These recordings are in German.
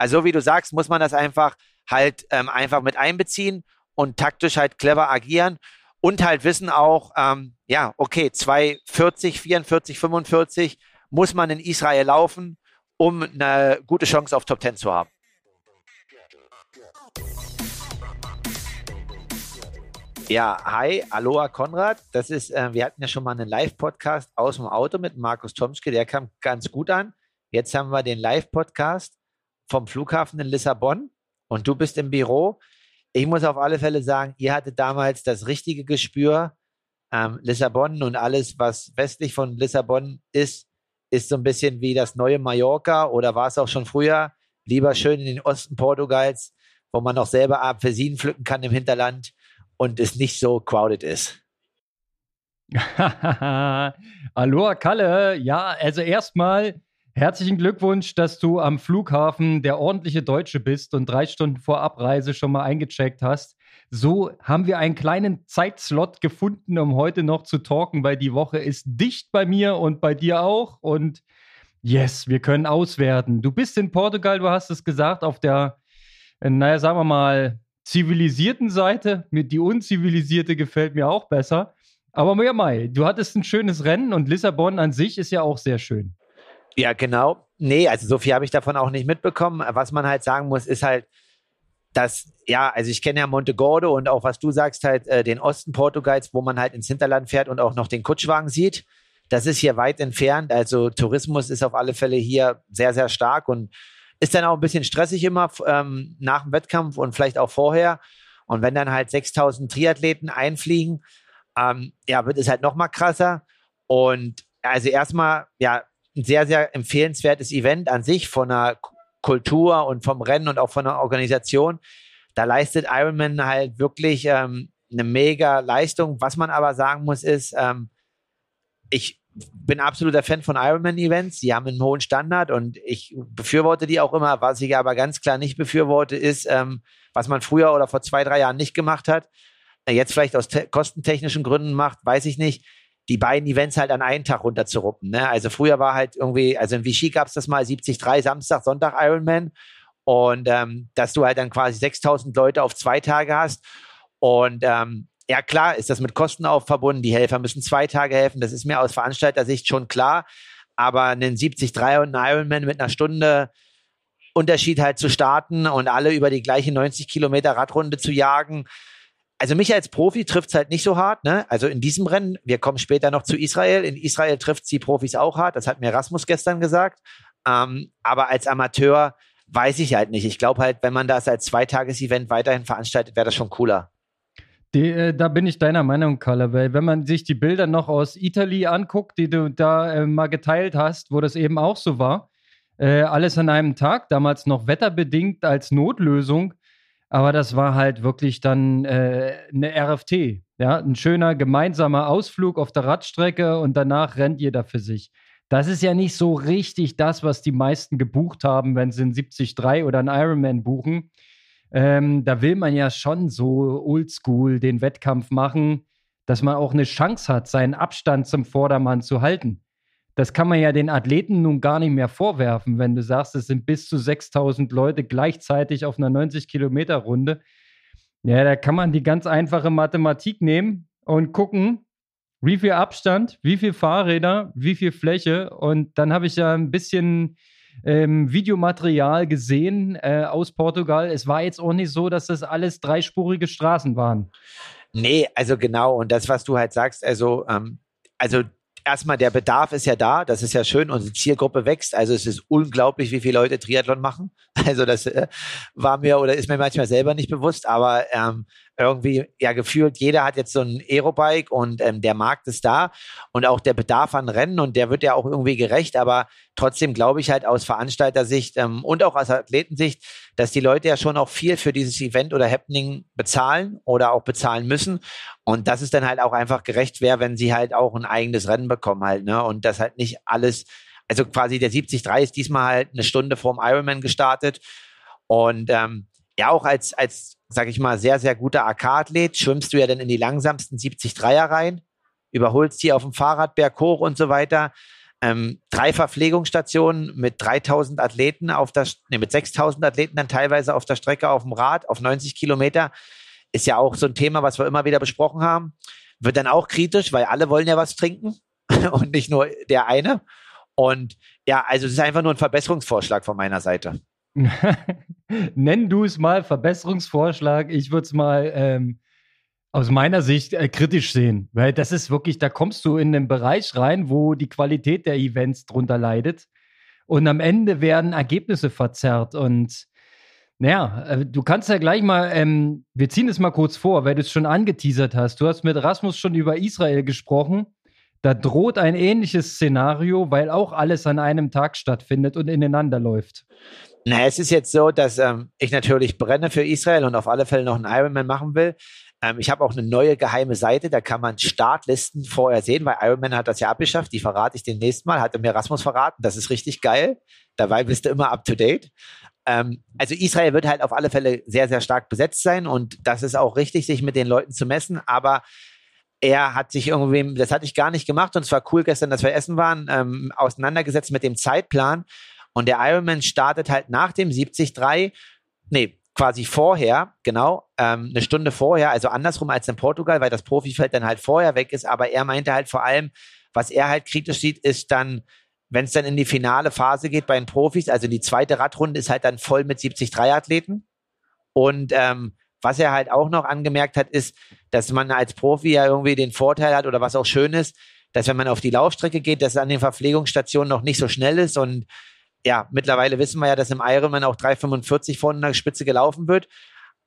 Also wie du sagst, muss man das einfach halt ähm, einfach mit einbeziehen und taktisch halt clever agieren und halt wissen auch, ähm, ja, okay, 240, 44, 45 muss man in Israel laufen, um eine gute Chance auf Top 10 zu haben. Ja, hi, Aloha Konrad. Das ist, äh, wir hatten ja schon mal einen Live-Podcast aus dem Auto mit Markus Tomschke, der kam ganz gut an. Jetzt haben wir den Live-Podcast vom Flughafen in Lissabon und du bist im Büro. Ich muss auf alle Fälle sagen, ihr hattet damals das richtige Gespür. Ähm, Lissabon und alles, was westlich von Lissabon ist, ist so ein bisschen wie das neue Mallorca oder war es auch schon früher. Lieber schön in den Osten Portugals, wo man noch selber Apfelsinen pflücken kann im Hinterland und es nicht so crowded ist. Aloha Kalle, ja, also erstmal herzlichen Glückwunsch, dass du am Flughafen der ordentliche Deutsche bist und drei Stunden vor Abreise schon mal eingecheckt hast. So haben wir einen kleinen Zeitslot gefunden, um heute noch zu talken, weil die Woche ist dicht bei mir und bei dir auch. Und yes, wir können auswerten. Du bist in Portugal, du hast es gesagt, auf der, naja, sagen wir mal, zivilisierten Seite. Die unzivilisierte gefällt mir auch besser. Aber ja, Mai, du hattest ein schönes Rennen und Lissabon an sich ist ja auch sehr schön. Ja, genau. Nee, also so viel habe ich davon auch nicht mitbekommen. Was man halt sagen muss, ist halt, dass, ja, also ich kenne ja Montegordo und auch was du sagst, halt äh, den Osten Portugals, wo man halt ins Hinterland fährt und auch noch den Kutschwagen sieht. Das ist hier weit entfernt. Also Tourismus ist auf alle Fälle hier sehr, sehr stark und ist dann auch ein bisschen stressig immer ähm, nach dem Wettkampf und vielleicht auch vorher. Und wenn dann halt 6000 Triathleten einfliegen, ähm, ja, wird es halt noch mal krasser. Und also erstmal, ja, ein sehr, sehr empfehlenswertes Event an sich von der Kultur und vom Rennen und auch von der Organisation. Da leistet Ironman halt wirklich ähm, eine mega Leistung. Was man aber sagen muss, ist, ähm, ich bin absoluter Fan von Ironman-Events. Die haben einen hohen Standard und ich befürworte die auch immer. Was ich aber ganz klar nicht befürworte, ist, ähm, was man früher oder vor zwei, drei Jahren nicht gemacht hat. Äh, jetzt vielleicht aus kostentechnischen Gründen macht, weiß ich nicht. Die beiden Events halt an einen Tag runterzuruppen. Ne? Also früher war halt irgendwie, also in Vichy gab es das mal 73, Samstag, Sonntag Ironman. Und ähm, dass du halt dann quasi 6000 Leute auf zwei Tage hast. Und ähm, ja, klar ist das mit Kosten auch verbunden. Die Helfer müssen zwei Tage helfen. Das ist mir aus Veranstalter-Sicht schon klar. Aber einen 73 und einen Ironman mit einer Stunde Unterschied halt zu starten und alle über die gleiche 90 Kilometer Radrunde zu jagen. Also mich als Profi trifft es halt nicht so hart. Ne? Also in diesem Rennen, wir kommen später noch zu Israel. In Israel trifft die Profis auch hart. Das hat mir Rasmus gestern gesagt. Ähm, aber als Amateur weiß ich halt nicht. Ich glaube halt, wenn man das als Zweitages-Event weiterhin veranstaltet, wäre das schon cooler. Die, äh, da bin ich deiner Meinung, Kalle, weil wenn man sich die Bilder noch aus Italy anguckt, die du da äh, mal geteilt hast, wo das eben auch so war, äh, alles an einem Tag, damals noch wetterbedingt als Notlösung, aber das war halt wirklich dann äh, eine RFT, ja, ein schöner gemeinsamer Ausflug auf der Radstrecke und danach rennt jeder für sich. Das ist ja nicht so richtig das, was die meisten gebucht haben, wenn sie einen 73 oder einen Ironman buchen. Ähm, da will man ja schon so oldschool den Wettkampf machen, dass man auch eine Chance hat, seinen Abstand zum Vordermann zu halten. Das kann man ja den Athleten nun gar nicht mehr vorwerfen, wenn du sagst, es sind bis zu 6000 Leute gleichzeitig auf einer 90-Kilometer-Runde. Ja, da kann man die ganz einfache Mathematik nehmen und gucken, wie viel Abstand, wie viel Fahrräder, wie viel Fläche. Und dann habe ich ja ein bisschen ähm, Videomaterial gesehen äh, aus Portugal. Es war jetzt auch nicht so, dass das alles dreispurige Straßen waren. Nee, also genau. Und das, was du halt sagst, also, ähm, also erstmal der Bedarf ist ja da, das ist ja schön, unsere Zielgruppe wächst, also es ist unglaublich, wie viele Leute Triathlon machen. Also das äh, war mir oder ist mir manchmal selber nicht bewusst, aber ähm, irgendwie ja gefühlt, jeder hat jetzt so ein Aerobike und ähm, der Markt ist da und auch der Bedarf an Rennen und der wird ja auch irgendwie gerecht, aber trotzdem glaube ich halt aus Veranstaltersicht ähm, und auch aus Athletensicht, dass die Leute ja schon auch viel für dieses Event oder Happening bezahlen oder auch bezahlen müssen und dass es dann halt auch einfach gerecht wäre, wenn sie halt auch ein eigenes Rennen bekommen halt, ne? Und das halt nicht alles, also quasi der 73 ist diesmal halt eine Stunde vorm Ironman gestartet und ähm, ja auch als, als, sag ich mal, sehr, sehr guter AK-Athlet schwimmst du ja dann in die langsamsten 73er rein, überholst die auf dem Fahrrad berg hoch und so weiter. ähm, drei Verpflegungsstationen mit 3000 Athleten auf der, nee, mit 6000 Athleten dann teilweise auf der Strecke auf dem Rad auf 90 Kilometer. Ist ja auch so ein Thema, was wir immer wieder besprochen haben. Wird dann auch kritisch, weil alle wollen ja was trinken und nicht nur der eine. Und ja, also es ist einfach nur ein Verbesserungsvorschlag von meiner Seite. Nenn du es mal Verbesserungsvorschlag. Ich würde es mal ähm, aus meiner Sicht äh, kritisch sehen, weil das ist wirklich, da kommst du in einen Bereich rein, wo die Qualität der Events drunter leidet. Und am Ende werden Ergebnisse verzerrt. Und naja, äh, du kannst ja gleich mal, ähm, wir ziehen es mal kurz vor, weil du es schon angeteasert hast. Du hast mit Rasmus schon über Israel gesprochen. Da droht ein ähnliches Szenario, weil auch alles an einem Tag stattfindet und ineinander läuft. Na, es ist jetzt so, dass ähm, ich natürlich brenne für Israel und auf alle Fälle noch einen Ironman machen will. Ähm, ich habe auch eine neue geheime Seite, da kann man Startlisten vorher sehen, weil Ironman hat das ja abgeschafft. Die verrate ich demnächst mal, hatte mir Rasmus verraten. Das ist richtig geil. Dabei bist du immer up to date. Ähm, also Israel wird halt auf alle Fälle sehr, sehr stark besetzt sein und das ist auch richtig, sich mit den Leuten zu messen. Aber er hat sich irgendwie, das hatte ich gar nicht gemacht und es war cool gestern, dass wir essen waren, ähm, auseinandergesetzt mit dem Zeitplan. Und der Ironman startet halt nach dem 73, nee, quasi vorher, genau, ähm, eine Stunde vorher, also andersrum als in Portugal, weil das Profifeld dann halt vorher weg ist. Aber er meinte halt vor allem, was er halt kritisch sieht, ist dann, wenn es dann in die finale Phase geht bei den Profis, also die zweite Radrunde ist halt dann voll mit 73 Athleten. Und ähm, was er halt auch noch angemerkt hat, ist, dass man als Profi ja irgendwie den Vorteil hat oder was auch schön ist, dass wenn man auf die Laufstrecke geht, dass es an den Verpflegungsstationen noch nicht so schnell ist und ja, mittlerweile wissen wir ja, dass im Ironman auch 3,45 vorne an der Spitze gelaufen wird.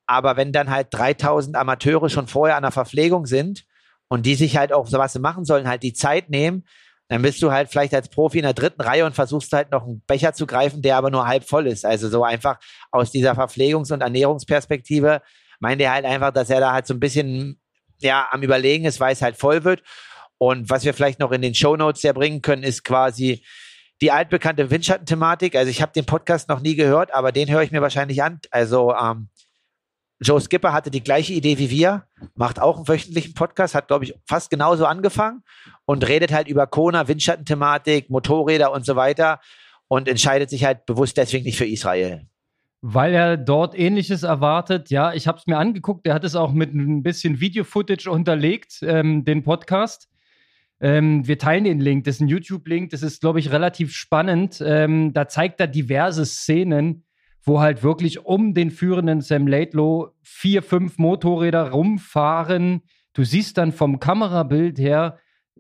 Aber wenn dann halt 3000 Amateure schon vorher an der Verpflegung sind und die sich halt auch so was machen sollen, halt die Zeit nehmen, dann bist du halt vielleicht als Profi in der dritten Reihe und versuchst halt noch einen Becher zu greifen, der aber nur halb voll ist. Also so einfach aus dieser Verpflegungs- und Ernährungsperspektive meint er halt einfach, dass er da halt so ein bisschen ja am Überlegen ist, weil es halt voll wird. Und was wir vielleicht noch in den Show Notes ja bringen können, ist quasi die altbekannte Windschatten-Thematik. Also ich habe den Podcast noch nie gehört, aber den höre ich mir wahrscheinlich an. Also ähm, Joe Skipper hatte die gleiche Idee wie wir, macht auch einen wöchentlichen Podcast, hat, glaube ich, fast genauso angefangen und redet halt über Kona, Windschatten-Thematik, Motorräder und so weiter und entscheidet sich halt bewusst deswegen nicht für Israel. Weil er dort ähnliches erwartet. Ja, ich habe es mir angeguckt. Er hat es auch mit ein bisschen Video-Footage unterlegt, ähm, den Podcast. Ähm, wir teilen den Link, das ist ein YouTube-Link, das ist, glaube ich, relativ spannend. Ähm, da zeigt er diverse Szenen, wo halt wirklich um den führenden Sam Laidlow vier, fünf Motorräder rumfahren. Du siehst dann vom Kamerabild her,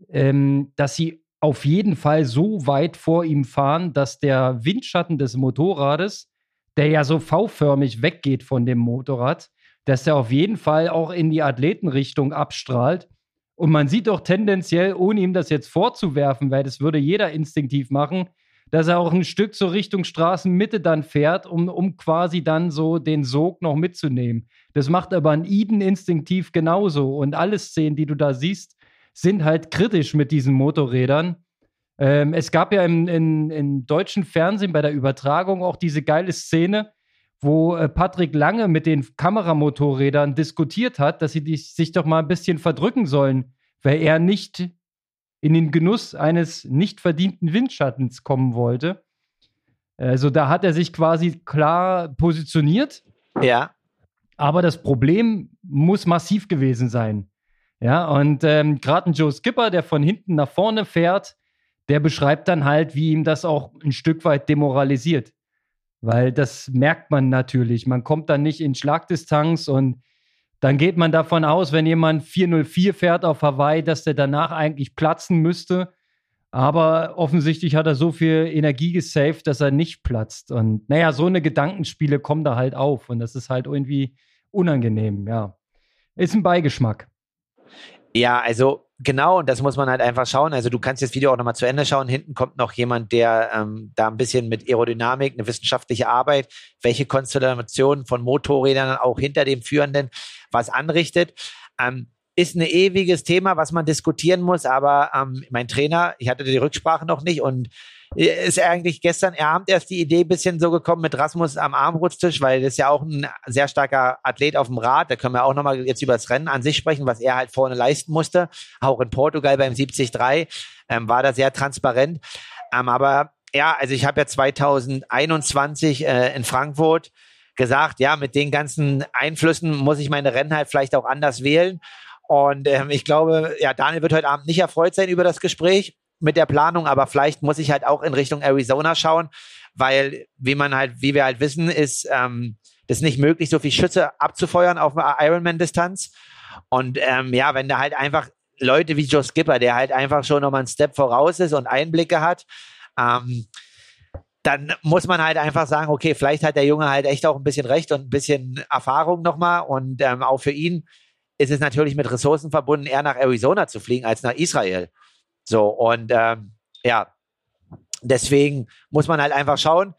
ähm, dass sie auf jeden Fall so weit vor ihm fahren, dass der Windschatten des Motorrades, der ja so V-förmig weggeht von dem Motorrad, dass er auf jeden Fall auch in die Athletenrichtung abstrahlt und man sieht doch tendenziell, ohne ihm das jetzt vorzuwerfen, weil das würde jeder instinktiv machen, dass er auch ein Stück zur Richtung Straßenmitte dann fährt, um, um quasi dann so den Sog noch mitzunehmen. Das macht aber ein Eden instinktiv genauso. Und alle Szenen, die du da siehst, sind halt kritisch mit diesen Motorrädern. Ähm, es gab ja im, in, im deutschen Fernsehen bei der Übertragung auch diese geile Szene, wo äh, Patrick Lange mit den Kameramotorrädern diskutiert hat, dass sie sich doch mal ein bisschen verdrücken sollen, weil er nicht in den Genuss eines nicht verdienten Windschattens kommen wollte. Also da hat er sich quasi klar positioniert. Ja. Aber das Problem muss massiv gewesen sein. Ja, und ähm, gerade ein Joe Skipper, der von hinten nach vorne fährt, der beschreibt dann halt, wie ihm das auch ein Stück weit demoralisiert. Weil das merkt man natürlich. Man kommt dann nicht in Schlagdistanz und dann geht man davon aus, wenn jemand 404 fährt auf Hawaii, dass der danach eigentlich platzen müsste. Aber offensichtlich hat er so viel Energie gesaved, dass er nicht platzt. Und naja, so eine Gedankenspiele kommen da halt auf. Und das ist halt irgendwie unangenehm, ja. Ist ein Beigeschmack. Ja, also genau, und das muss man halt einfach schauen. Also du kannst das Video auch nochmal zu Ende schauen. Hinten kommt noch jemand, der ähm, da ein bisschen mit Aerodynamik, eine wissenschaftliche Arbeit, welche Konstellationen von Motorrädern auch hinter dem Führenden was anrichtet. Ähm, ist ein ewiges Thema, was man diskutieren muss, aber ähm, mein Trainer, ich hatte die Rücksprache noch nicht und ist eigentlich gestern Abend erst die Idee bisschen so gekommen mit Rasmus am Armbrutstisch, weil das ja auch ein sehr starker Athlet auf dem Rad. Da können wir auch nochmal jetzt über das Rennen an sich sprechen, was er halt vorne leisten musste. Auch in Portugal beim 73 ähm, war da sehr transparent. Ähm, aber ja, also ich habe ja 2021 äh, in Frankfurt gesagt, ja, mit den ganzen Einflüssen muss ich meine Rennen halt vielleicht auch anders wählen. Und ähm, ich glaube, ja, Daniel wird heute Abend nicht erfreut sein über das Gespräch mit der Planung, aber vielleicht muss ich halt auch in Richtung Arizona schauen, weil, wie man halt, wie wir halt wissen, ist ähm, das nicht möglich, so viel Schütze abzufeuern auf Ironman-Distanz. Und ähm, ja, wenn da halt einfach Leute wie Joe Skipper, der halt einfach schon nochmal einen Step voraus ist und Einblicke hat, ähm, dann muss man halt einfach sagen, okay, vielleicht hat der Junge halt echt auch ein bisschen Recht und ein bisschen Erfahrung nochmal. Und ähm, auch für ihn ist es natürlich mit Ressourcen verbunden, eher nach Arizona zu fliegen als nach Israel. So, und ähm, ja, deswegen muss man halt einfach schauen.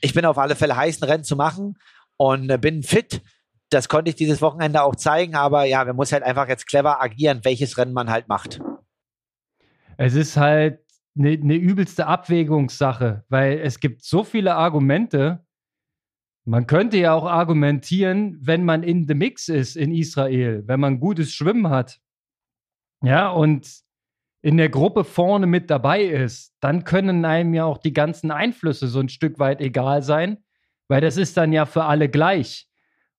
Ich bin auf alle Fälle heiß, ein Rennen zu machen und äh, bin fit. Das konnte ich dieses Wochenende auch zeigen, aber ja, man muss halt einfach jetzt clever agieren, welches Rennen man halt macht. Es ist halt eine, eine übelste Abwägungssache, weil es gibt so viele Argumente. Man könnte ja auch argumentieren, wenn man in the Mix ist in Israel, wenn man gutes Schwimmen hat. Ja, und in der Gruppe vorne mit dabei ist, dann können einem ja auch die ganzen Einflüsse so ein Stück weit egal sein, weil das ist dann ja für alle gleich.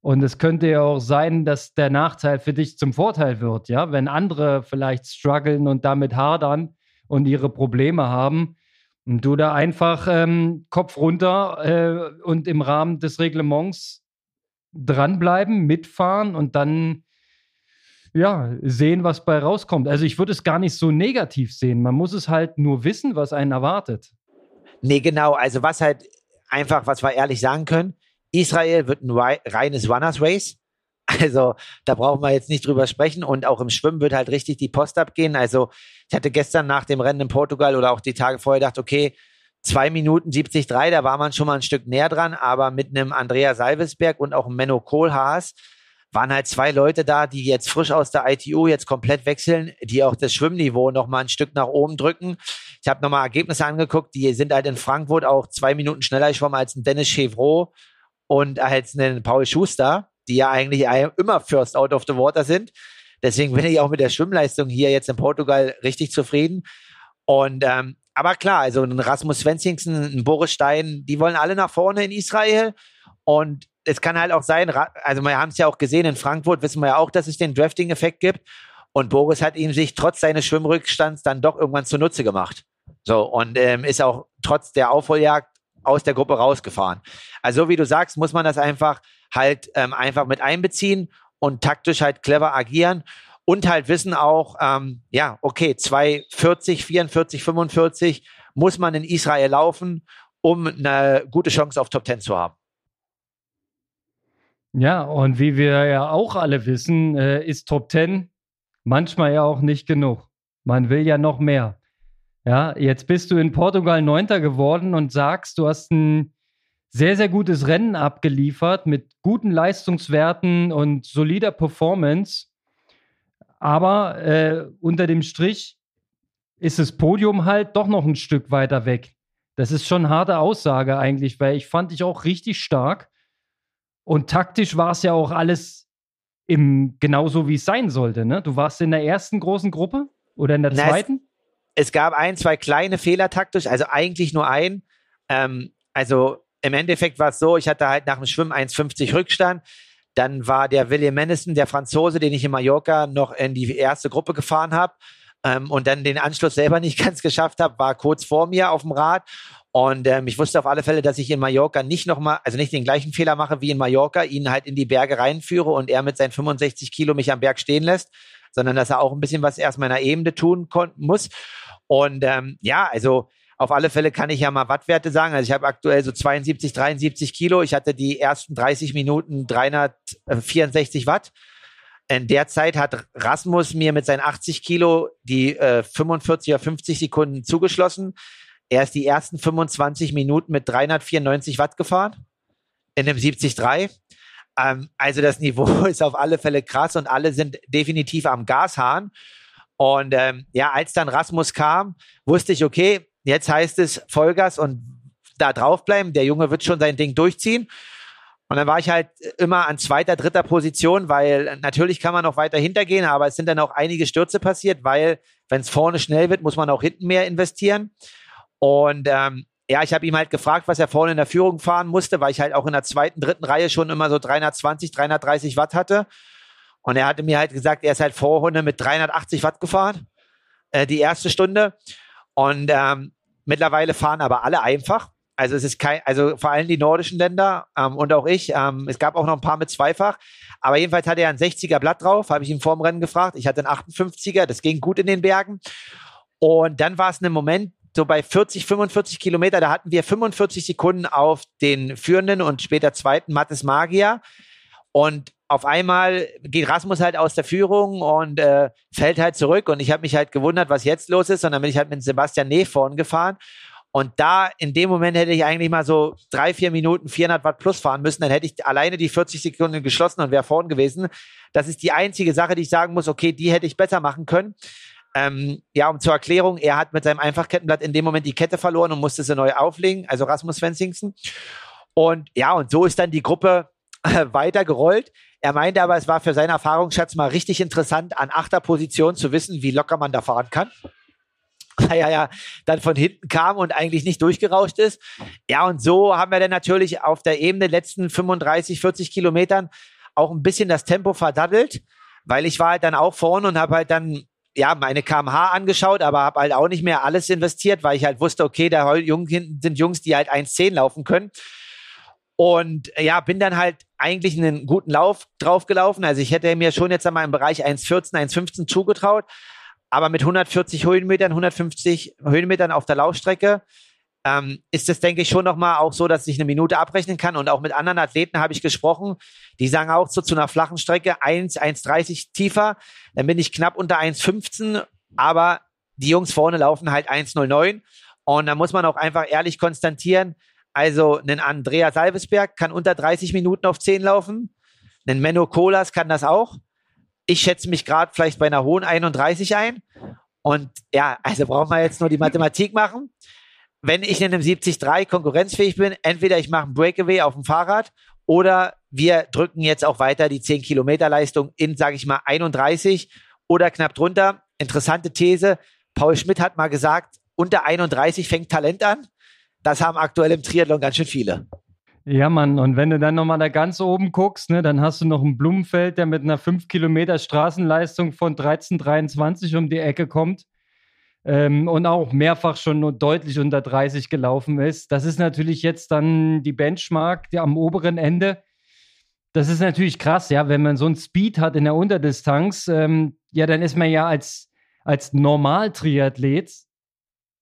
Und es könnte ja auch sein, dass der Nachteil für dich zum Vorteil wird, ja, wenn andere vielleicht strugglen und damit hadern, und ihre Probleme haben. Und du da einfach ähm, Kopf runter äh, und im Rahmen des Reglements dranbleiben, mitfahren und dann ja, sehen, was bei rauskommt. Also ich würde es gar nicht so negativ sehen. Man muss es halt nur wissen, was einen erwartet. Nee, genau. Also was halt einfach, was wir ehrlich sagen können, Israel wird ein reines Runners Race. Also da brauchen wir jetzt nicht drüber sprechen. Und auch im Schwimmen wird halt richtig die Post abgehen. Also ich hatte gestern nach dem Rennen in Portugal oder auch die Tage vorher gedacht, okay, zwei Minuten 73, da war man schon mal ein Stück näher dran, aber mit einem Andrea Salvesberg und auch einem Menno Kohlhaas waren halt zwei Leute da, die jetzt frisch aus der ITU jetzt komplett wechseln, die auch das Schwimmniveau noch mal ein Stück nach oben drücken. Ich habe nochmal Ergebnisse angeguckt, die sind halt in Frankfurt auch zwei Minuten schneller geschwommen als ein Dennis Chevreau und als ein Paul Schuster die ja eigentlich immer first out of the water sind. Deswegen bin ich auch mit der Schwimmleistung hier jetzt in Portugal richtig zufrieden. Und ähm, aber klar, also ein Rasmus Svensingsen, ein Boris Stein, die wollen alle nach vorne in Israel. Und es kann halt auch sein, also wir haben es ja auch gesehen in Frankfurt, wissen wir ja auch, dass es den Drafting-Effekt gibt. Und Boris hat ihm sich trotz seines Schwimmrückstands dann doch irgendwann zunutze gemacht. So, und ähm, ist auch trotz der Aufholjagd aus der Gruppe rausgefahren. Also wie du sagst, muss man das einfach halt ähm, einfach mit einbeziehen und taktisch halt clever agieren und halt wissen auch, ähm, ja, okay, 240, 44, 45 muss man in Israel laufen, um eine gute Chance auf Top 10 zu haben. Ja, und wie wir ja auch alle wissen, äh, ist Top 10 manchmal ja auch nicht genug. Man will ja noch mehr. Ja, jetzt bist du in Portugal Neunter geworden und sagst, du hast ein sehr, sehr gutes Rennen abgeliefert mit guten Leistungswerten und solider Performance. Aber äh, unter dem Strich ist das Podium halt doch noch ein Stück weiter weg. Das ist schon eine harte Aussage eigentlich, weil ich fand dich auch richtig stark. Und taktisch war es ja auch alles im, genauso, wie es sein sollte. Ne? Du warst in der ersten großen Gruppe oder in der Na, zweiten? Es, es, gab ein, zwei kleine Fehler taktisch, also eigentlich nur ein. Ähm, also im Endeffekt war es so, ich hatte halt nach dem Schwimmen 1,50 Rückstand. Dann war der William Madison, der Franzose, den ich in Mallorca noch in die erste Gruppe gefahren habe ähm, und dann den Anschluss selber nicht ganz geschafft habe, war kurz vor mir auf dem Rad. Und ähm, ich wusste auf alle Fälle, dass ich in Mallorca nicht nochmal, also nicht den gleichen Fehler mache wie in Mallorca, ihn halt in die Berge reinführe und er mit seinen 65 Kilo mich am Berg stehen lässt, sondern dass er auch ein bisschen was erst meiner Ebene tun muss. Und ähm, ja, also auf alle Fälle kann ich ja mal Wattwerte sagen. Also ich habe aktuell so 72, 73 Kilo. Ich hatte die ersten 30 Minuten 364 Watt. In der Zeit hat Rasmus mir mit seinen 80 Kilo die äh, 45 oder 50 Sekunden zugeschlossen. Er ist die ersten 25 Minuten mit 394 Watt gefahren in einem 70-3. Ähm, also das Niveau ist auf alle Fälle krass und alle sind definitiv am Gashahn. Und ähm, ja, als dann Rasmus kam, wusste ich, okay, jetzt heißt es Vollgas und da draufbleiben. Der Junge wird schon sein Ding durchziehen. Und dann war ich halt immer an zweiter, dritter Position, weil natürlich kann man noch weiter hintergehen, aber es sind dann auch einige Stürze passiert, weil wenn es vorne schnell wird, muss man auch hinten mehr investieren. Und ähm, ja, ich habe ihm halt gefragt, was er vorne in der Führung fahren musste, weil ich halt auch in der zweiten, dritten Reihe schon immer so 320, 330 Watt hatte. Und er hatte mir halt gesagt, er ist halt Vorrunde mit 380 Watt gefahren, äh, die erste Stunde. Und ähm, mittlerweile fahren aber alle einfach. Also es ist kein, also vor allem die nordischen Länder ähm, und auch ich. Ähm, es gab auch noch ein paar mit Zweifach. Aber jedenfalls hatte er ein 60er Blatt drauf, habe ich ihn vorm Rennen gefragt. Ich hatte einen 58er, das ging gut in den Bergen. Und dann war es ein Moment, so bei 40, 45 Kilometer, da hatten wir 45 Sekunden auf den führenden und später zweiten Mattes Magier. Und auf einmal geht Rasmus halt aus der Führung und äh, fällt halt zurück. Und ich habe mich halt gewundert, was jetzt los ist. Und dann bin ich halt mit Sebastian Neh vorn gefahren. Und da, in dem Moment hätte ich eigentlich mal so drei, vier Minuten 400 Watt plus fahren müssen. Dann hätte ich alleine die 40 Sekunden geschlossen und wäre vorn gewesen. Das ist die einzige Sache, die ich sagen muss, okay, die hätte ich besser machen können. Ähm, ja, um zur Erklärung, er hat mit seinem Einfachkettenblatt in dem Moment die Kette verloren und musste sie neu auflegen, also Rasmus Svensingsen. Und ja, und so ist dann die Gruppe äh, weiter gerollt. Er meinte aber, es war für seinen Erfahrungsschatz mal richtig interessant, an achter Position zu wissen, wie locker man da fahren kann. Weil er ja dann von hinten kam und eigentlich nicht durchgerauscht ist. Ja, und so haben wir dann natürlich auf der Ebene letzten 35, 40 Kilometern auch ein bisschen das Tempo verdattelt, weil ich war halt dann auch vorne und habe halt dann ja, meine KMH angeschaut, aber habe halt auch nicht mehr alles investiert, weil ich halt wusste, okay, da sind Jungs, die halt 1,10 laufen können. Und ja, bin dann halt eigentlich einen guten Lauf draufgelaufen. Also ich hätte mir schon jetzt einmal im Bereich 1,14, 1,15 zugetraut. Aber mit 140 Höhenmetern, 150 Höhenmetern auf der Laufstrecke ähm, ist es, denke ich, schon nochmal auch so, dass ich eine Minute abrechnen kann. Und auch mit anderen Athleten habe ich gesprochen, die sagen auch so zu einer flachen Strecke 1, 1,30 tiefer. Dann bin ich knapp unter 1,15, aber die Jungs vorne laufen halt 1,09. Und da muss man auch einfach ehrlich konstatieren, also ein Andrea Salvesberg kann unter 30 Minuten auf 10 laufen. Ein Menno Kolas kann das auch. Ich schätze mich gerade vielleicht bei einer hohen 31 ein. Und ja, also brauchen wir jetzt nur die Mathematik machen wenn ich in einem 70-3 konkurrenzfähig bin, entweder ich mache einen Breakaway auf dem Fahrrad oder wir drücken jetzt auch weiter die 10 Kilometer Leistung in, sage ich mal, 31 oder knapp drunter. Interessante These. Paul Schmidt hat mal gesagt, unter 31 fängt Talent an. Das haben aktuell im Triathlon ganz schön viele. Ja, Mann, und wenn du dann nochmal da ganz oben guckst, ne, dann hast du noch einen Blumenfeld, der mit einer 5 Kilometer Straßenleistung von 13,23 um die Ecke kommt ähm, und auch mehrfach schon deutlich unter 30 gelaufen ist. Das ist natürlich jetzt dann die Benchmark die am oberen Ende. Das ist natürlich krass, ja, wenn man so einen Speed hat in der Unterdistanz, ähm, ja, dann ist man ja als, als Normal-Triathlet,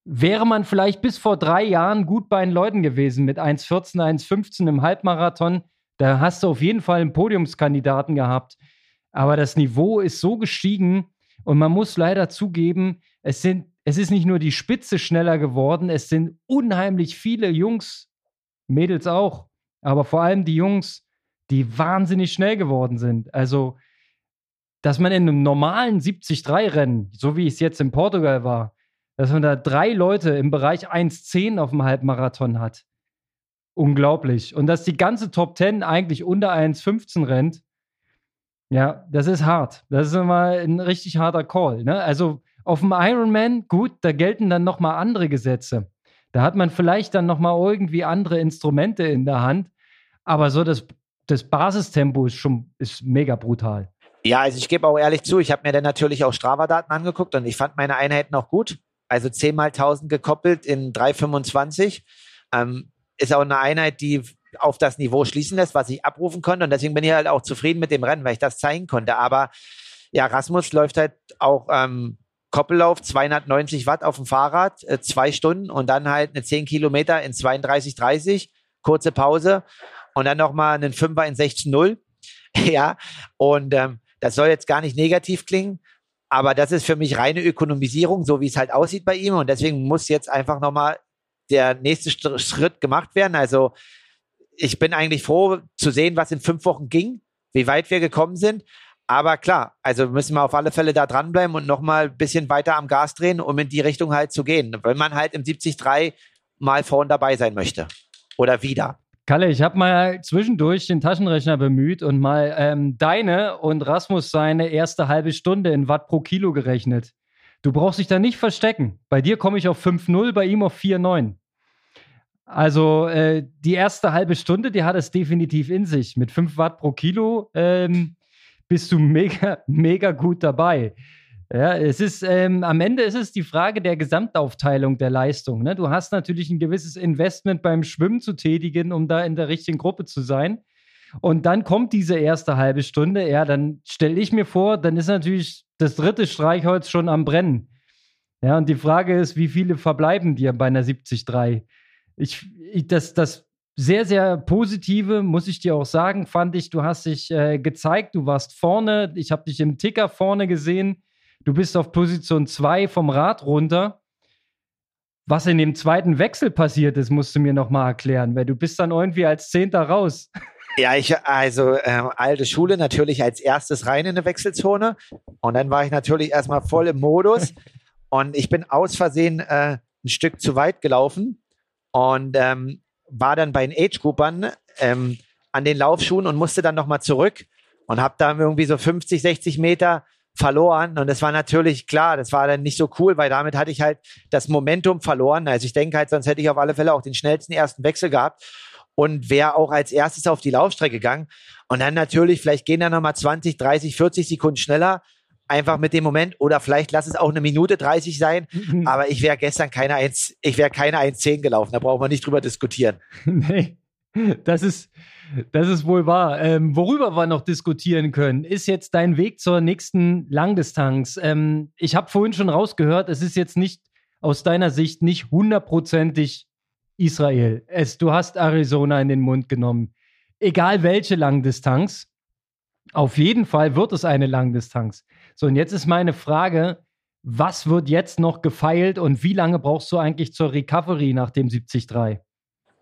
wäre man vielleicht bis vor drei Jahren gut bei den Leuten gewesen mit 1,14, 1,15 im Halbmarathon. Da hast du auf jeden Fall einen Podiumskandidaten gehabt. Aber das Niveau ist so gestiegen und man muss leider zugeben, es sind, es ist nicht nur die Spitze schneller geworden, es sind unheimlich viele Jungs, Mädels auch, aber vor allem die Jungs, die wahnsinnig schnell geworden sind. Also, dass man in einem normalen 70-3-Rennen, so wie es jetzt in Portugal war, dass man da drei Leute im Bereich 1,10 auf dem Halbmarathon hat. Unglaublich. Und dass die ganze Top 10 eigentlich unter 1,15 rennt. Ja, das ist hart. Das ist immer ein richtig harter Call. Ne? Also, auf dem Ironman, gut, da gelten dann nochmal andere Gesetze. Da hat man vielleicht dann nochmal irgendwie andere Instrumente in der Hand. Aber so das, das Basistempo ist schon ist mega brutal. Ja, also ich gebe auch ehrlich zu, ich habe mir dann natürlich auch Strava-Daten angeguckt und ich fand meine Einheiten auch gut. Also 10 mal 1000 gekoppelt in 3,25. Ähm, ist auch eine Einheit, die auf das Niveau schließen lässt, was ich abrufen konnte. Und deswegen bin ich halt auch zufrieden mit dem Rennen, weil ich das zeigen konnte. Aber ja, Rasmus läuft halt auch ähm, Koppellauf, 290 Watt auf dem Fahrrad, äh, zwei Stunden und dann halt eine 10 Kilometer in 32,30, kurze Pause und dann nochmal einen Fünfer in 16,0. ja, und ähm, das soll jetzt gar nicht negativ klingen, aber das ist für mich reine Ökonomisierung, so wie es halt aussieht bei ihm und deswegen muss jetzt einfach nochmal der nächste Schritt gemacht werden. Also ich bin eigentlich froh zu sehen, was in fünf Wochen ging, wie weit wir gekommen sind. Aber klar, also müssen wir auf alle Fälle da dranbleiben und nochmal ein bisschen weiter am Gas drehen, um in die Richtung halt zu gehen. Wenn man halt im 73 mal vorn dabei sein möchte. Oder wieder. Kalle, ich habe mal zwischendurch den Taschenrechner bemüht und mal ähm, deine und Rasmus seine erste halbe Stunde in Watt pro Kilo gerechnet. Du brauchst dich da nicht verstecken. Bei dir komme ich auf 5,0, bei ihm auf 4,9. Also äh, die erste halbe Stunde, die hat es definitiv in sich. Mit 5 Watt pro Kilo ähm, bist du mega, mega gut dabei. Ja, es ist ähm, am Ende ist es die Frage der Gesamtaufteilung der Leistung. Ne? Du hast natürlich ein gewisses Investment beim Schwimmen zu tätigen, um da in der richtigen Gruppe zu sein. Und dann kommt diese erste halbe Stunde. Ja, dann stelle ich mir vor, dann ist natürlich das dritte Streichholz schon am Brennen. Ja, und die Frage ist, wie viele verbleiben dir bei einer 70-3? Ich, ich, das, das sehr, sehr positive, muss ich dir auch sagen, fand ich, du hast dich äh, gezeigt, du warst vorne, ich habe dich im Ticker vorne gesehen Du bist auf Position 2 vom Rad runter. Was in dem zweiten Wechsel passiert ist, musst du mir nochmal erklären, weil du bist dann irgendwie als Zehnter raus. Ja, ich, also ähm, alte Schule natürlich als erstes rein in eine Wechselzone und dann war ich natürlich erstmal voll im Modus und ich bin aus Versehen äh, ein Stück zu weit gelaufen und ähm, war dann bei den Age-Groupern ähm, an den Laufschuhen und musste dann nochmal zurück und habe dann irgendwie so 50, 60 Meter verloren. Und das war natürlich klar, das war dann nicht so cool, weil damit hatte ich halt das Momentum verloren. Also ich denke halt, sonst hätte ich auf alle Fälle auch den schnellsten ersten Wechsel gehabt und wäre auch als erstes auf die Laufstrecke gegangen. Und dann natürlich, vielleicht gehen da nochmal 20, 30, 40 Sekunden schneller. Einfach mit dem Moment oder vielleicht lass es auch eine Minute 30 sein, aber ich wäre gestern keine 1, ich wäre keine 1,10 gelaufen, da brauchen wir nicht drüber diskutieren. Nee, das ist, das ist wohl wahr. Ähm, worüber wir noch diskutieren können, ist jetzt dein Weg zur nächsten Langdistanz. Ähm, ich habe vorhin schon rausgehört, es ist jetzt nicht aus deiner Sicht nicht hundertprozentig Israel. Es, du hast Arizona in den Mund genommen. Egal welche Langdistanz, auf jeden Fall wird es eine Langdistanz. So, und jetzt ist meine Frage, was wird jetzt noch gefeilt und wie lange brauchst du eigentlich zur Recovery nach dem 73?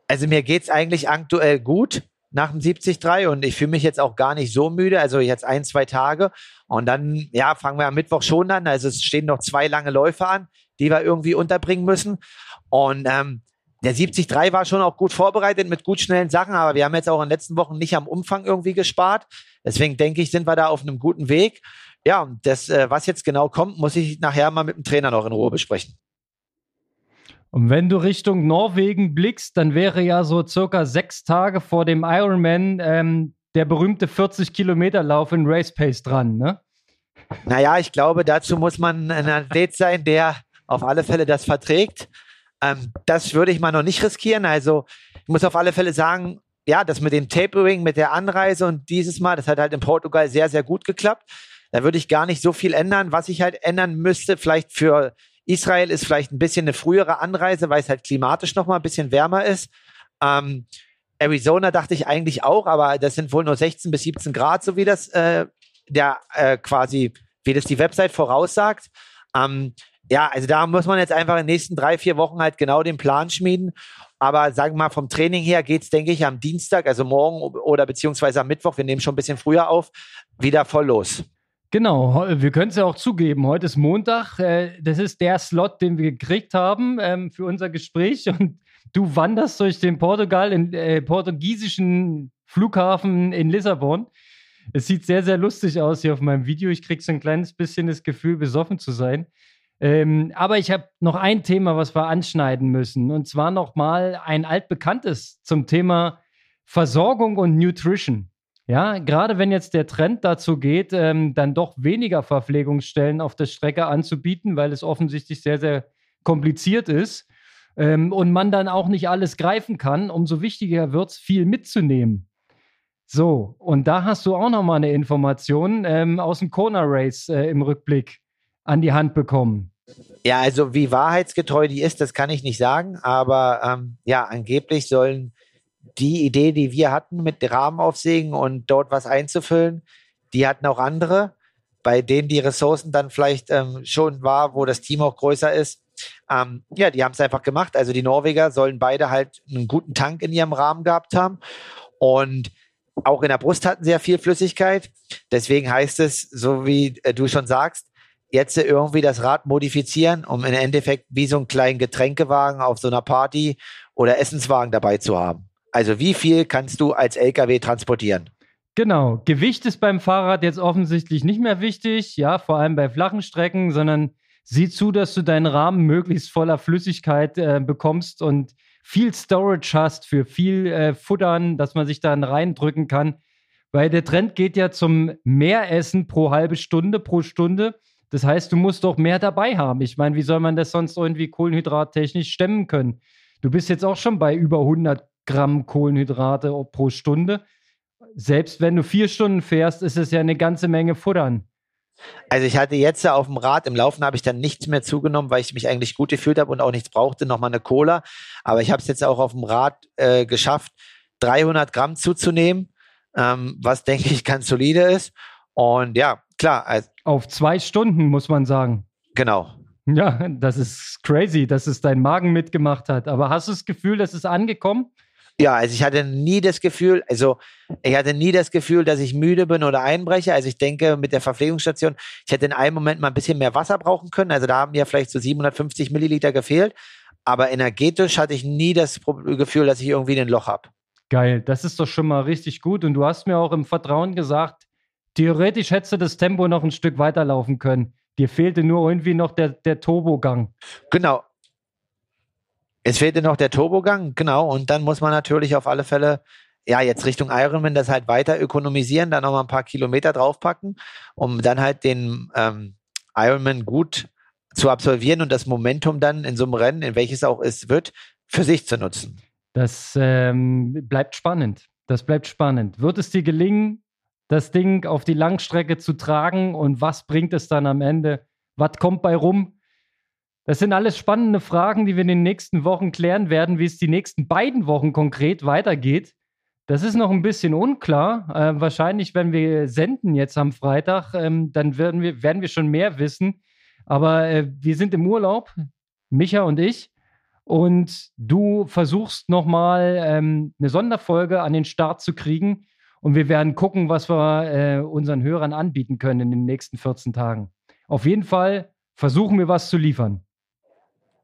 Also mir geht es eigentlich aktuell gut nach dem 73 und ich fühle mich jetzt auch gar nicht so müde, also jetzt ein, zwei Tage und dann, ja, fangen wir am Mittwoch schon an, also es stehen noch zwei lange Läufe an, die wir irgendwie unterbringen müssen und ähm, der 73 war schon auch gut vorbereitet mit gut schnellen Sachen, aber wir haben jetzt auch in den letzten Wochen nicht am Umfang irgendwie gespart. Deswegen denke ich, sind wir da auf einem guten Weg. Ja, das, äh, was jetzt genau kommt, muss ich nachher mal mit dem Trainer noch in Ruhe besprechen. Und wenn du Richtung Norwegen blickst, dann wäre ja so circa sechs Tage vor dem Ironman ähm, der berühmte 40 Kilometer Lauf in Race Pace dran, ne? Naja, ich glaube, dazu muss man ein Athlet sein, der auf alle Fälle das verträgt. Ähm, das würde ich mal noch nicht riskieren. Also ich muss auf alle Fälle sagen, ja, das mit dem Tapering, mit der Anreise und dieses Mal, das hat halt in Portugal sehr, sehr gut geklappt. Da würde ich gar nicht so viel ändern. Was ich halt ändern müsste, vielleicht für Israel ist vielleicht ein bisschen eine frühere Anreise, weil es halt klimatisch noch mal ein bisschen wärmer ist. Ähm, Arizona dachte ich eigentlich auch, aber das sind wohl nur 16 bis 17 Grad, so wie das äh, der äh, quasi, wie das die Website voraussagt. Ähm, ja, also da muss man jetzt einfach in den nächsten drei, vier Wochen halt genau den Plan schmieden. Aber sagen wir mal, vom Training her geht's, denke ich, am Dienstag, also morgen oder beziehungsweise am Mittwoch, wir nehmen schon ein bisschen früher auf, wieder voll los. Genau, wir können es ja auch zugeben. Heute ist Montag. Äh, das ist der Slot, den wir gekriegt haben ähm, für unser Gespräch. Und du wanderst durch den Portugal, in, äh, portugiesischen Flughafen in Lissabon. Es sieht sehr, sehr lustig aus hier auf meinem Video. Ich kriege so ein kleines bisschen das Gefühl, besoffen zu sein. Ähm, aber ich habe noch ein Thema, was wir anschneiden müssen. Und zwar nochmal ein altbekanntes zum Thema Versorgung und Nutrition. Ja, gerade wenn jetzt der Trend dazu geht, ähm, dann doch weniger Verpflegungsstellen auf der Strecke anzubieten, weil es offensichtlich sehr, sehr kompliziert ist ähm, und man dann auch nicht alles greifen kann, umso wichtiger wird es, viel mitzunehmen. So, und da hast du auch nochmal eine Information ähm, aus dem Kona Race äh, im Rückblick an die Hand bekommen. Ja, also wie wahrheitsgetreu die ist, das kann ich nicht sagen, aber ähm, ja, angeblich sollen die Idee, die wir hatten mit Rahmenaufsägen und dort was einzufüllen, die hatten auch andere, bei denen die Ressourcen dann vielleicht ähm, schon war, wo das Team auch größer ist. Ähm, ja, die haben es einfach gemacht. Also die Norweger sollen beide halt einen guten Tank in ihrem Rahmen gehabt haben. Und auch in der Brust hatten sie ja viel Flüssigkeit. Deswegen heißt es, so wie äh, du schon sagst, jetzt irgendwie das Rad modifizieren, um im Endeffekt wie so einen kleinen Getränkewagen auf so einer Party oder Essenswagen dabei zu haben. Also wie viel kannst du als LKW transportieren? Genau. Gewicht ist beim Fahrrad jetzt offensichtlich nicht mehr wichtig, ja, vor allem bei flachen Strecken, sondern sieh zu, dass du deinen Rahmen möglichst voller Flüssigkeit äh, bekommst und viel Storage hast für viel äh, Futtern, dass man sich dann reindrücken kann. Weil der Trend geht ja zum Mehressen pro halbe Stunde, pro Stunde. Das heißt, du musst doch mehr dabei haben. Ich meine, wie soll man das sonst irgendwie kohlenhydrattechnisch stemmen können? Du bist jetzt auch schon bei über 100 Gramm Kohlenhydrate pro Stunde. Selbst wenn du vier Stunden fährst, ist es ja eine ganze Menge Futtern. Also ich hatte jetzt auf dem Rad, im Laufen habe ich dann nichts mehr zugenommen, weil ich mich eigentlich gut gefühlt habe und auch nichts brauchte, nochmal eine Cola. Aber ich habe es jetzt auch auf dem Rad äh, geschafft, 300 Gramm zuzunehmen, ähm, was denke ich ganz solide ist. Und ja, klar. Also, auf zwei Stunden muss man sagen. Genau. Ja, das ist crazy, dass es dein Magen mitgemacht hat. Aber hast du das Gefühl, dass es angekommen? Ja, also ich hatte nie das Gefühl, also ich hatte nie das Gefühl, dass ich müde bin oder einbreche. Also ich denke mit der Verpflegungsstation, ich hätte in einem Moment mal ein bisschen mehr Wasser brauchen können. Also da haben mir vielleicht so 750 Milliliter gefehlt. Aber energetisch hatte ich nie das Gefühl, dass ich irgendwie ein Loch habe. Geil, das ist doch schon mal richtig gut. Und du hast mir auch im Vertrauen gesagt, theoretisch hättest du das Tempo noch ein Stück weiterlaufen können. Dir fehlte nur irgendwie noch der, der Turbogang. Genau, es fehlte noch der Turbogang, genau. Und dann muss man natürlich auf alle Fälle, ja, jetzt Richtung Ironman das halt weiter ökonomisieren, dann nochmal ein paar Kilometer draufpacken, um dann halt den ähm, Ironman gut zu absolvieren und das Momentum dann in so einem Rennen, in welches auch es wird, für sich zu nutzen. Das ähm, bleibt spannend. Das bleibt spannend. Wird es dir gelingen, das Ding auf die Langstrecke zu tragen und was bringt es dann am Ende? Was kommt bei rum? Das sind alles spannende Fragen, die wir in den nächsten Wochen klären werden, wie es die nächsten beiden Wochen konkret weitergeht. Das ist noch ein bisschen unklar. Äh, wahrscheinlich, wenn wir senden jetzt am Freitag, ähm, dann werden wir, werden wir schon mehr wissen. Aber äh, wir sind im Urlaub, Micha und ich. Und du versuchst nochmal ähm, eine Sonderfolge an den Start zu kriegen. Und wir werden gucken, was wir äh, unseren Hörern anbieten können in den nächsten 14 Tagen. Auf jeden Fall versuchen wir was zu liefern.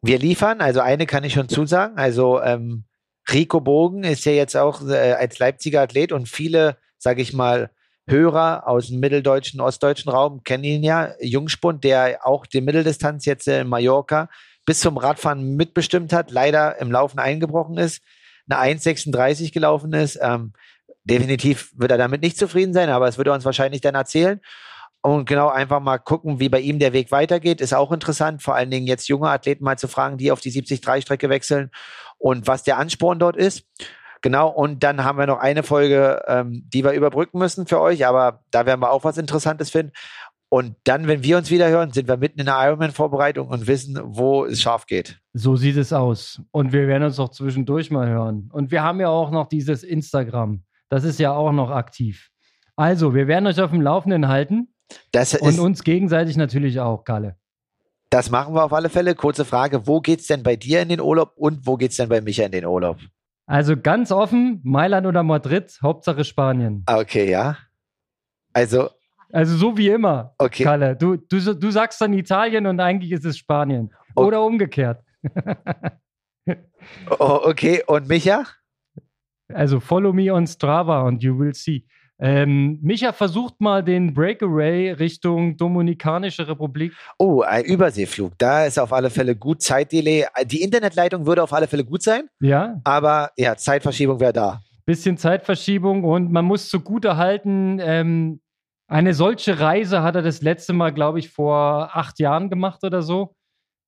Wir liefern, also eine kann ich schon zusagen. Also ähm, Rico Bogen ist ja jetzt auch äh, als Leipziger Athlet und viele, sage ich mal, Hörer aus dem mitteldeutschen, ostdeutschen Raum kennen ihn ja. Jungspund, der auch die Mitteldistanz jetzt in Mallorca bis zum Radfahren mitbestimmt hat, leider im Laufen eingebrochen ist, eine 1,36 gelaufen ist. Ähm, definitiv wird er damit nicht zufrieden sein, aber es würde er uns wahrscheinlich dann erzählen und genau einfach mal gucken, wie bei ihm der Weg weitergeht, ist auch interessant. Vor allen Dingen jetzt junge Athleten mal zu fragen, die auf die 70-3-Strecke wechseln und was der Ansporn dort ist. Genau, und dann haben wir noch eine Folge, ähm, die wir überbrücken müssen für euch, aber da werden wir auch was Interessantes finden. Und dann, wenn wir uns wieder hören, sind wir mitten in der Ironman-Vorbereitung und wissen, wo es scharf geht. So sieht es aus. Und wir werden uns auch zwischendurch mal hören. Und wir haben ja auch noch dieses Instagram. Das ist ja auch noch aktiv. Also, wir werden euch auf dem Laufenden halten. Das und uns gegenseitig natürlich auch, Kalle. Das machen wir auf alle Fälle. Kurze Frage: Wo geht's denn bei dir in den Urlaub und wo geht's denn bei Micha in den Urlaub? Also ganz offen: Mailand oder Madrid, Hauptsache Spanien. Okay, ja. Also. Also so wie immer, okay. Kalle. Du, du, du sagst dann Italien und eigentlich ist es Spanien. Okay. Oder umgekehrt. oh, okay, und Micha? Also follow me on Strava and you will see. Ähm, Micha versucht mal den Breakaway Richtung Dominikanische Republik. Oh, ein Überseeflug. Da ist auf alle Fälle gut Zeitdelay. Die Internetleitung würde auf alle Fälle gut sein. Ja. Aber ja, Zeitverschiebung wäre da. Bisschen Zeitverschiebung und man muss zugute halten, ähm, eine solche Reise hat er das letzte Mal, glaube ich, vor acht Jahren gemacht oder so.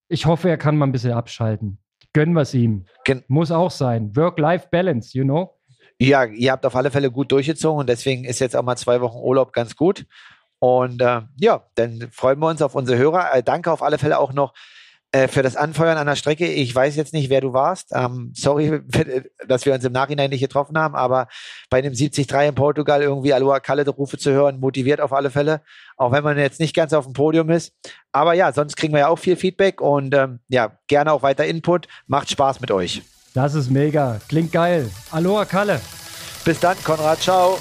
Ich hoffe, er kann mal ein bisschen abschalten. Gönnen wir es ihm. Gen muss auch sein. Work-Life-Balance, you know? Ja, ihr habt auf alle Fälle gut durchgezogen und deswegen ist jetzt auch mal zwei Wochen Urlaub ganz gut. Und äh, ja, dann freuen wir uns auf unsere Hörer. Äh, danke auf alle Fälle auch noch äh, für das Anfeuern an der Strecke. Ich weiß jetzt nicht, wer du warst. Ähm, sorry, dass wir uns im Nachhinein nicht getroffen haben, aber bei einem 73 in Portugal irgendwie Aloha Kalle Rufe zu hören, motiviert auf alle Fälle, auch wenn man jetzt nicht ganz auf dem Podium ist. Aber ja, sonst kriegen wir ja auch viel Feedback und ähm, ja, gerne auch weiter Input. Macht Spaß mit euch. Das ist mega. Klingt geil. Aloha Kalle. Bis dann, Konrad. Ciao.